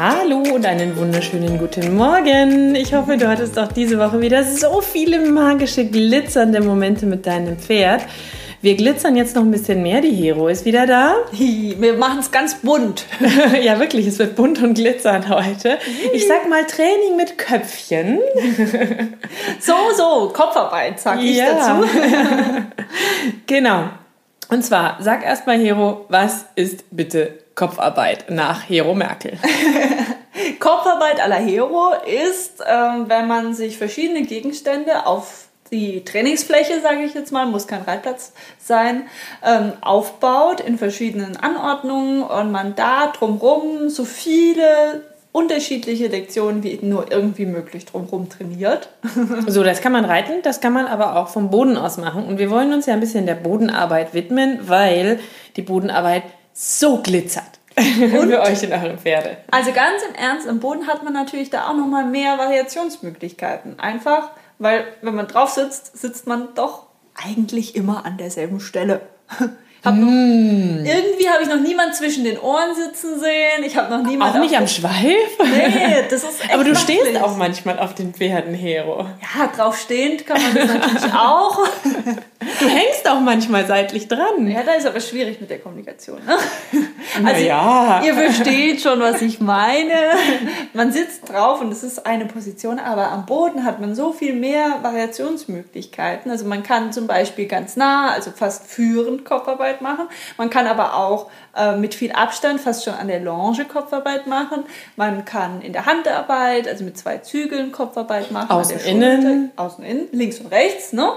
Hallo und einen wunderschönen guten Morgen. Ich hoffe, du hattest auch diese Woche wieder so viele magische, glitzernde Momente mit deinem Pferd. Wir glitzern jetzt noch ein bisschen mehr. Die Hero ist wieder da. Wir machen es ganz bunt. ja, wirklich, es wird bunt und glitzernd heute. Ich sag mal Training mit Köpfchen. so, so, Kopfarbeit, sag ich ja. dazu. genau. Und zwar, sag erstmal, Hero, was ist bitte Kopfarbeit nach Hero Merkel. Kopfarbeit à la Hero ist, ähm, wenn man sich verschiedene Gegenstände auf die Trainingsfläche, sage ich jetzt mal, muss kein Reitplatz sein, ähm, aufbaut in verschiedenen Anordnungen und man da drumherum so viele unterschiedliche Lektionen wie nur irgendwie möglich drumherum trainiert. so, das kann man reiten, das kann man aber auch vom Boden aus machen. Und wir wollen uns ja ein bisschen der Bodenarbeit widmen, weil die Bodenarbeit so glitzert. Und für euch in euren Pferde. Also ganz im Ernst, im Boden hat man natürlich da auch nochmal mehr Variationsmöglichkeiten. Einfach, weil wenn man drauf sitzt, sitzt man doch eigentlich immer an derselben Stelle. Hab mm. noch, irgendwie habe ich noch niemand zwischen den Ohren sitzen sehen. Ich habe noch niemand. Auch nicht am Schweif? Nee, das ist echt Aber du stehst Pflicht. auch manchmal auf den Pferden, Hero. Ja, drauf stehend kann man das natürlich auch. Du hängst auch manchmal seitlich dran. Ja, da ist aber schwierig mit der Kommunikation. Ne? Also ja. ihr versteht schon, was ich meine. Man sitzt drauf und es ist eine Position, aber am Boden hat man so viel mehr Variationsmöglichkeiten. Also man kann zum Beispiel ganz nah, also fast führend Kopfarbeit machen. Man kann aber auch äh, mit viel Abstand fast schon an der Longe Kopfarbeit machen. Man kann in der Handarbeit, also mit zwei Zügeln Kopfarbeit machen. Außen, innen. Außen, innen, links und rechts. Ne?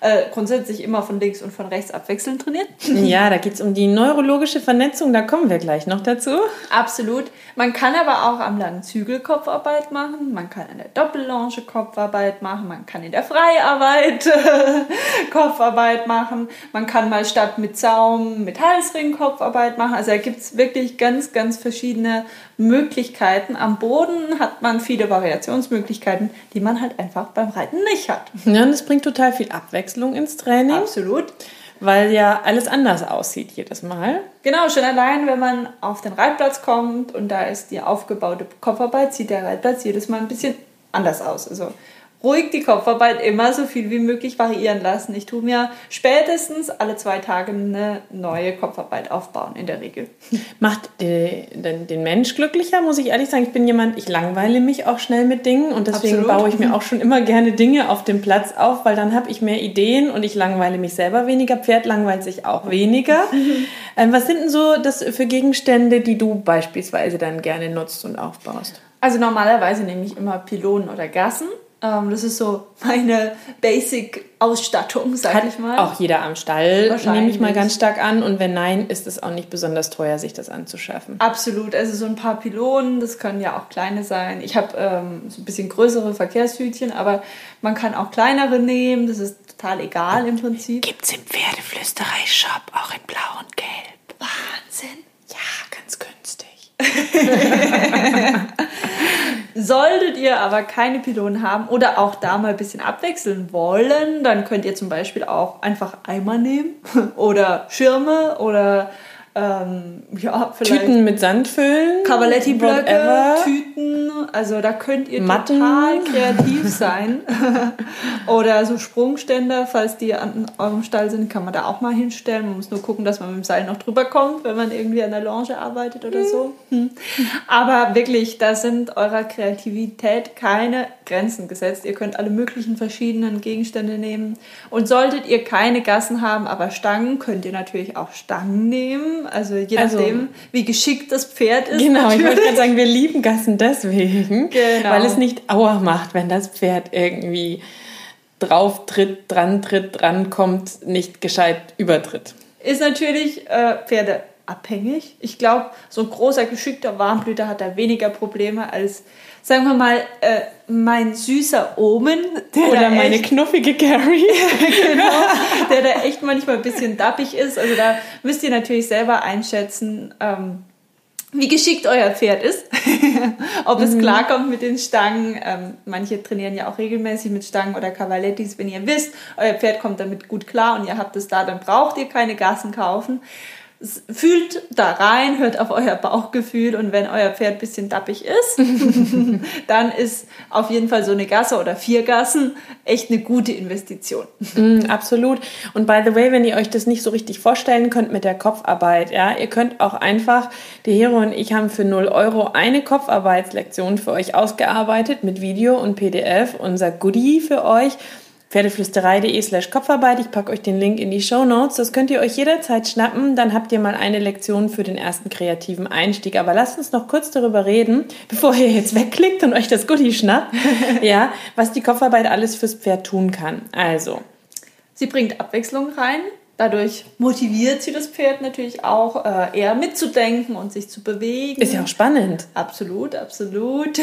Äh, grundsätzlich immer von links und von rechts abwechselnd trainiert. Ja, da geht es um die neurologische Vernetzung, da kommen wir gleich noch dazu. Absolut. Man kann aber auch am langen Zügel Kopfarbeit machen, man kann an der Doppellonge Kopfarbeit machen, man kann in der Freiarbeit Kopfarbeit machen, man kann mal statt mit Zaum mit Halsring Kopfarbeit machen. Also da gibt es wirklich ganz, ganz verschiedene Möglichkeiten. Am Boden hat man viele Variationsmöglichkeiten, die man halt einfach beim Reiten nicht hat. Ja, und das bringt total viel Abwechslung ins Training. Absolut. Weil ja alles anders aussieht jedes Mal. Genau, schon allein, wenn man auf den Reitplatz kommt und da ist die aufgebaute Kopfarbeit, sieht der Reitplatz jedes Mal ein bisschen anders aus. Also ruhig die Kopfarbeit immer so viel wie möglich variieren lassen. Ich tue mir spätestens alle zwei Tage eine neue Kopfarbeit aufbauen, in der Regel. Macht den, den Mensch glücklicher, muss ich ehrlich sagen. Ich bin jemand, ich langweile mich auch schnell mit Dingen und deswegen Absolut. baue ich mir auch schon immer gerne Dinge auf dem Platz auf, weil dann habe ich mehr Ideen und ich langweile mich selber weniger. Pferd langweilt sich auch weniger. ähm, was sind denn so das für Gegenstände, die du beispielsweise dann gerne nutzt und aufbaust? Also normalerweise nehme ich immer Pylonen oder Gassen. Ähm, das ist so meine Basic-Ausstattung, sag ich mal. Auch jeder am Stall, nehme ich mal ganz stark an. Und wenn nein, ist es auch nicht besonders teuer, sich das anzuschaffen. Absolut. Also so ein paar Pylonen, das können ja auch kleine sein. Ich habe ähm, so ein bisschen größere Verkehrshütchen, aber man kann auch kleinere nehmen. Das ist total egal im Prinzip. Gibt es im Pferdeflüsterei-Shop auch in blau und gelb. Wahnsinn. Ja, ganz günstig. Solltet ihr aber keine Pylonen haben oder auch da mal ein bisschen abwechseln wollen, dann könnt ihr zum Beispiel auch einfach Eimer nehmen oder Schirme oder ähm, ja, vielleicht Tüten mit Sand füllen. Cavaletti-Blöcke, Tüten. Also da könnt ihr Matten. total kreativ sein. Oder so Sprungständer, falls die an eurem Stall sind, kann man da auch mal hinstellen. Man muss nur gucken, dass man mit dem Seil noch drüber kommt, wenn man irgendwie an der Longe arbeitet oder so. Hm. Aber wirklich, da sind eurer Kreativität keine Grenzen gesetzt. Ihr könnt alle möglichen verschiedenen Gegenstände nehmen. Und solltet ihr keine Gassen haben, aber Stangen, könnt ihr natürlich auch Stangen nehmen Also je also nachdem, also, wie geschickt das Pferd ist. Genau, natürlich. ich wollte gerade sagen, wir lieben Gassen deswegen, genau. weil es nicht Aua macht, wenn das Pferd irgendwie drauf tritt, dran tritt, dran kommt, nicht gescheit übertritt. Ist natürlich äh, Pferde abhängig. Ich glaube, so ein großer, geschickter Warmblüter hat da weniger Probleme als, sagen wir mal, äh, mein süßer Omen. Oder meine knuffige Carrie. genau, der da echt manchmal ein bisschen dappig ist. Also da müsst ihr natürlich selber einschätzen, ähm, wie geschickt euer Pferd ist, ob es mhm. klarkommt mit den Stangen. Ähm, manche trainieren ja auch regelmäßig mit Stangen oder Cavalettis. Wenn ihr wisst, euer Pferd kommt damit gut klar und ihr habt es da, dann braucht ihr keine Gassen kaufen fühlt da rein, hört auf euer Bauchgefühl und wenn euer Pferd ein bisschen dappig ist, dann ist auf jeden Fall so eine Gasse oder vier Gassen echt eine gute Investition. Mm, absolut. Und by the way, wenn ihr euch das nicht so richtig vorstellen könnt mit der Kopfarbeit, ja, ihr könnt auch einfach, die Hero und ich haben für 0 Euro eine Kopfarbeitslektion für euch ausgearbeitet mit Video und PDF, unser Goodie für euch pferdeflüsterei.de slash Kopfarbeit. Ich packe euch den Link in die Show Notes. Das könnt ihr euch jederzeit schnappen. Dann habt ihr mal eine Lektion für den ersten kreativen Einstieg. Aber lasst uns noch kurz darüber reden, bevor ihr jetzt wegklickt und euch das Goodie schnappt, ja, was die Kopfarbeit alles fürs Pferd tun kann. Also. Sie bringt Abwechslung rein. Dadurch motiviert sie das Pferd natürlich auch, äh, eher mitzudenken und sich zu bewegen. Ist ja auch spannend. Absolut, absolut.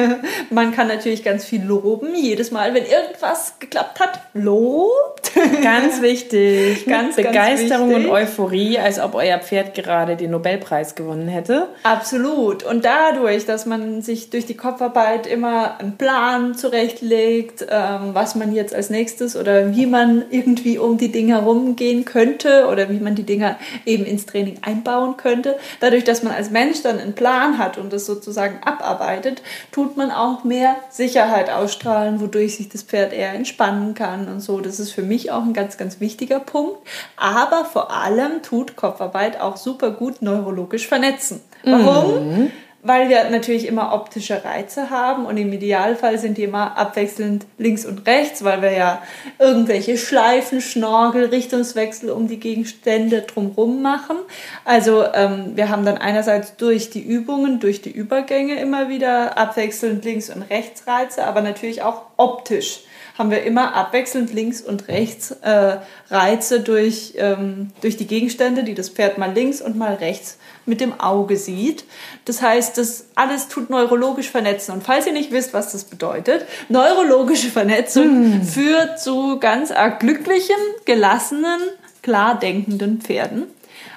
Man kann natürlich ganz viel loben. Jedes Mal, wenn irgendwas geklappt hat, lobt. Ganz wichtig. ganz, Begeisterung ganz wichtig. und Euphorie, als ob euer Pferd gerade den Nobelpreis gewonnen hätte. Absolut. Und dadurch, dass man sich durch die Kopfarbeit immer einen Plan zurechtlegt, ähm, was man jetzt als nächstes oder wie man irgendwie um die Dinge herumgehen angehen könnte oder wie man die Dinger eben ins Training einbauen könnte. Dadurch, dass man als Mensch dann einen Plan hat und das sozusagen abarbeitet, tut man auch mehr Sicherheit ausstrahlen, wodurch sich das Pferd eher entspannen kann und so. Das ist für mich auch ein ganz, ganz wichtiger Punkt. Aber vor allem tut Kopfarbeit auch super gut neurologisch vernetzen. Warum? Mhm weil wir natürlich immer optische Reize haben und im Idealfall sind die immer abwechselnd links und rechts, weil wir ja irgendwelche Schleifen, Schnorgel, Richtungswechsel um die Gegenstände drumherum machen. Also ähm, wir haben dann einerseits durch die Übungen, durch die Übergänge immer wieder abwechselnd links und rechts Reize, aber natürlich auch optisch haben wir immer abwechselnd links und rechts äh, Reize durch, ähm, durch die Gegenstände, die das Pferd mal links und mal rechts mit dem Auge sieht. Das heißt, das alles tut neurologisch vernetzen. Und falls ihr nicht wisst, was das bedeutet, neurologische Vernetzung hm. führt zu ganz arg glücklichen, gelassenen, klar denkenden Pferden.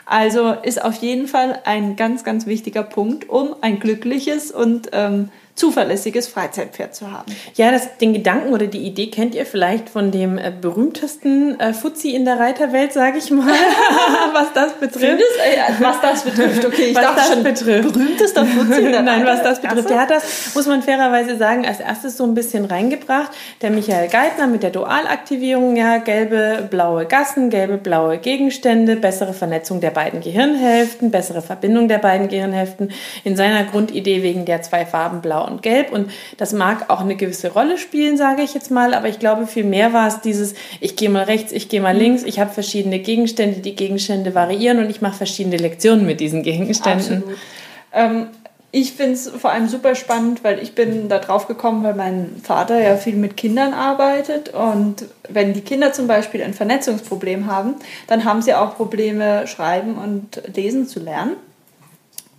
Also ist auf jeden Fall ein ganz, ganz wichtiger Punkt, um ein glückliches und ähm, zuverlässiges Freizeitpferd zu haben. Ja, das, den Gedanken oder die Idee kennt ihr vielleicht von dem äh, berühmtesten äh, Fuzzi in der Reiterwelt, sage ich mal, was das betrifft. Findest, äh, was das betrifft, okay, ich was dachte das schon, betrifft. berühmtester Fuzzi in der Nein, was das betrifft. Der hat das, muss man fairerweise sagen, als erstes so ein bisschen reingebracht. Der Michael Geithner mit der Dualaktivierung, ja, gelbe, blaue Gassen, gelbe, blaue Gegenstände, bessere Vernetzung der beiden Gehirnhälften, bessere Verbindung der beiden Gehirnhälften in seiner Grundidee wegen der zwei Farben blau und gelb. Und das mag auch eine gewisse Rolle spielen, sage ich jetzt mal. Aber ich glaube, viel mehr war es dieses, ich gehe mal rechts, ich gehe mal links, ich habe verschiedene Gegenstände, die Gegenstände variieren und ich mache verschiedene Lektionen mit diesen Gegenständen. Ähm, ich finde es vor allem super spannend, weil ich bin da drauf gekommen, weil mein Vater ja viel mit Kindern arbeitet und wenn die Kinder zum Beispiel ein Vernetzungsproblem haben, dann haben sie auch Probleme, schreiben und lesen zu lernen.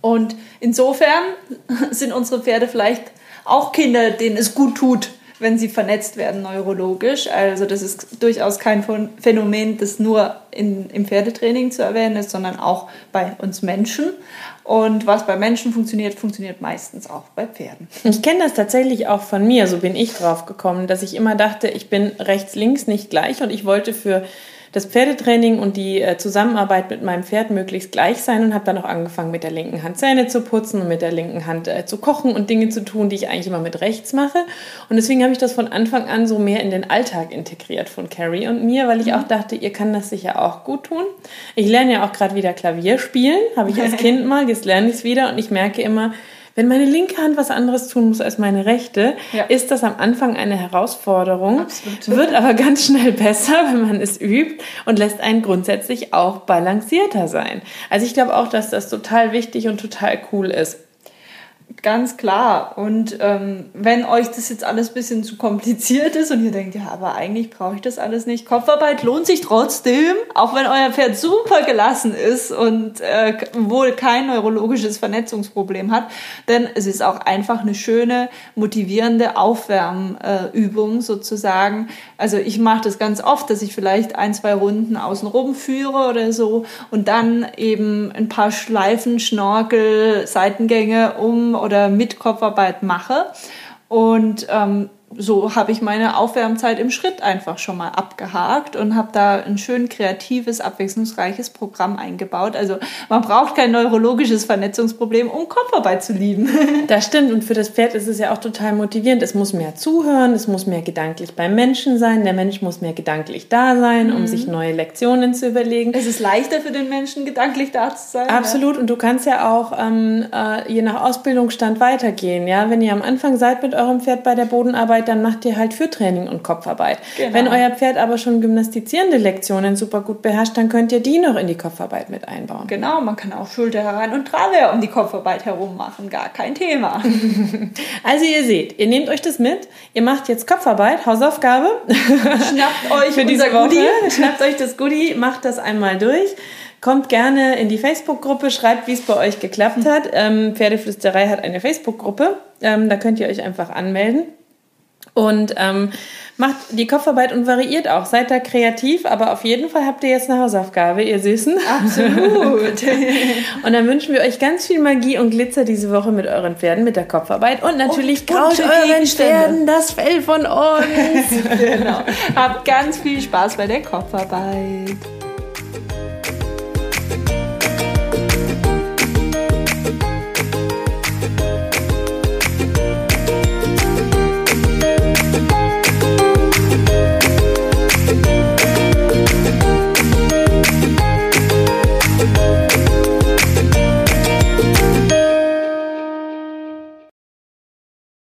Und insofern sind unsere Pferde vielleicht auch Kinder, denen es gut tut, wenn sie vernetzt werden neurologisch. Also das ist durchaus kein Phänomen, das nur in, im Pferdetraining zu erwähnen ist, sondern auch bei uns Menschen. Und was bei Menschen funktioniert, funktioniert meistens auch bei Pferden. Ich kenne das tatsächlich auch von mir, so bin ich drauf gekommen, dass ich immer dachte, ich bin rechts-links nicht gleich und ich wollte für das Pferdetraining und die äh, Zusammenarbeit mit meinem Pferd möglichst gleich sein und habe dann auch angefangen, mit der linken Hand Zähne zu putzen und mit der linken Hand äh, zu kochen und Dinge zu tun, die ich eigentlich immer mit rechts mache. Und deswegen habe ich das von Anfang an so mehr in den Alltag integriert von Carrie und mir, weil ich mhm. auch dachte, ihr kann das sicher auch gut tun. Ich lerne ja auch gerade wieder Klavier spielen, habe ich als Kind mal, jetzt lerne ich es wieder und ich merke immer, Wenn meine linke Hand was anderes tun muss als meine rechte, ja. ist das am Anfang eine Herausforderung, Absolut. wird aber ganz schnell besser, wenn man es übt und lässt einen grundsätzlich auch balancierter sein. Also ich glaube auch, dass das total wichtig und total cool ist. Ganz klar. Und ähm, wenn euch das jetzt alles ein bisschen zu kompliziert ist und ihr denkt, ja, aber eigentlich brauche ich das alles nicht. Kopfarbeit lohnt sich trotzdem, auch wenn euer Pferd super gelassen ist und äh, wohl kein neurologisches Vernetzungsproblem hat. Denn es ist auch einfach eine schöne, motivierende Aufwärmübung äh, sozusagen. Also ich mache das ganz oft, dass ich vielleicht ein, zwei Runden außenrum führe oder so und dann eben ein paar Schleifen, Schnorkel, Seitengänge um oder mit Kopfarbeit mache. Und ähm, so habe ich meine Aufwärmzeit im Schritt einfach schon mal abgehakt und habe da ein schön kreatives, abwechslungsreiches Programm eingebaut. Also man braucht kein neurologisches Vernetzungsproblem, um Kopfarbeit zu lieben. Das stimmt und für das Pferd ist es ja auch total motivierend. Es muss mehr zuhören, es muss mehr gedanklich beim Menschen sein, der Mensch muss mehr gedanklich da sein, mhm. um sich neue Lektionen zu überlegen. Es ist leichter für den Menschen, gedanklich da zu sein. Absolut ja. und du kannst ja auch ähm, äh, je nach Ausbildungsstand weitergehen. Ja, Wenn ihr am Anfang seid mit eurem Pferd bei der Bodenarbeit, Kopfarbeit, dann macht ihr halt Führtraining und Kopfarbeit. Genau. Wenn euer Pferd aber schon gymnastizierende Lektionen super gut beherrscht, dann könnt ihr die noch in die Kopfarbeit mit einbauen. Genau, man kann auch Schulter herein und Travers um die Kopfarbeit herum machen, gar kein Thema. also ihr seht, ihr nehmt euch das mit, ihr macht jetzt Kopfarbeit, Hausaufgabe. Schnappt euch für diese Woche. Goodie, schnappt euch das Goodie, macht das einmal durch. Kommt gerne in die Facebook-Gruppe, schreibt, wie es bei euch geklappt hat. Ähm, Pferdeflüsterei hat eine Facebook-Gruppe. Ähm, da könnt ihr euch einfach anmelden. Und ähm, macht die Kopfarbeit und variiert auch. Seid da kreativ, aber auf jeden Fall habt ihr jetzt eine Hausaufgabe, ihr Süßen. Absolut. und dann wünschen wir euch ganz viel Magie und Glitzer diese Woche mit euren Pferden, mit der Kopfarbeit. Und natürlich und kaut euren Pferden das Fell von uns. genau. Habt ganz viel Spaß bei der Kopfarbeit.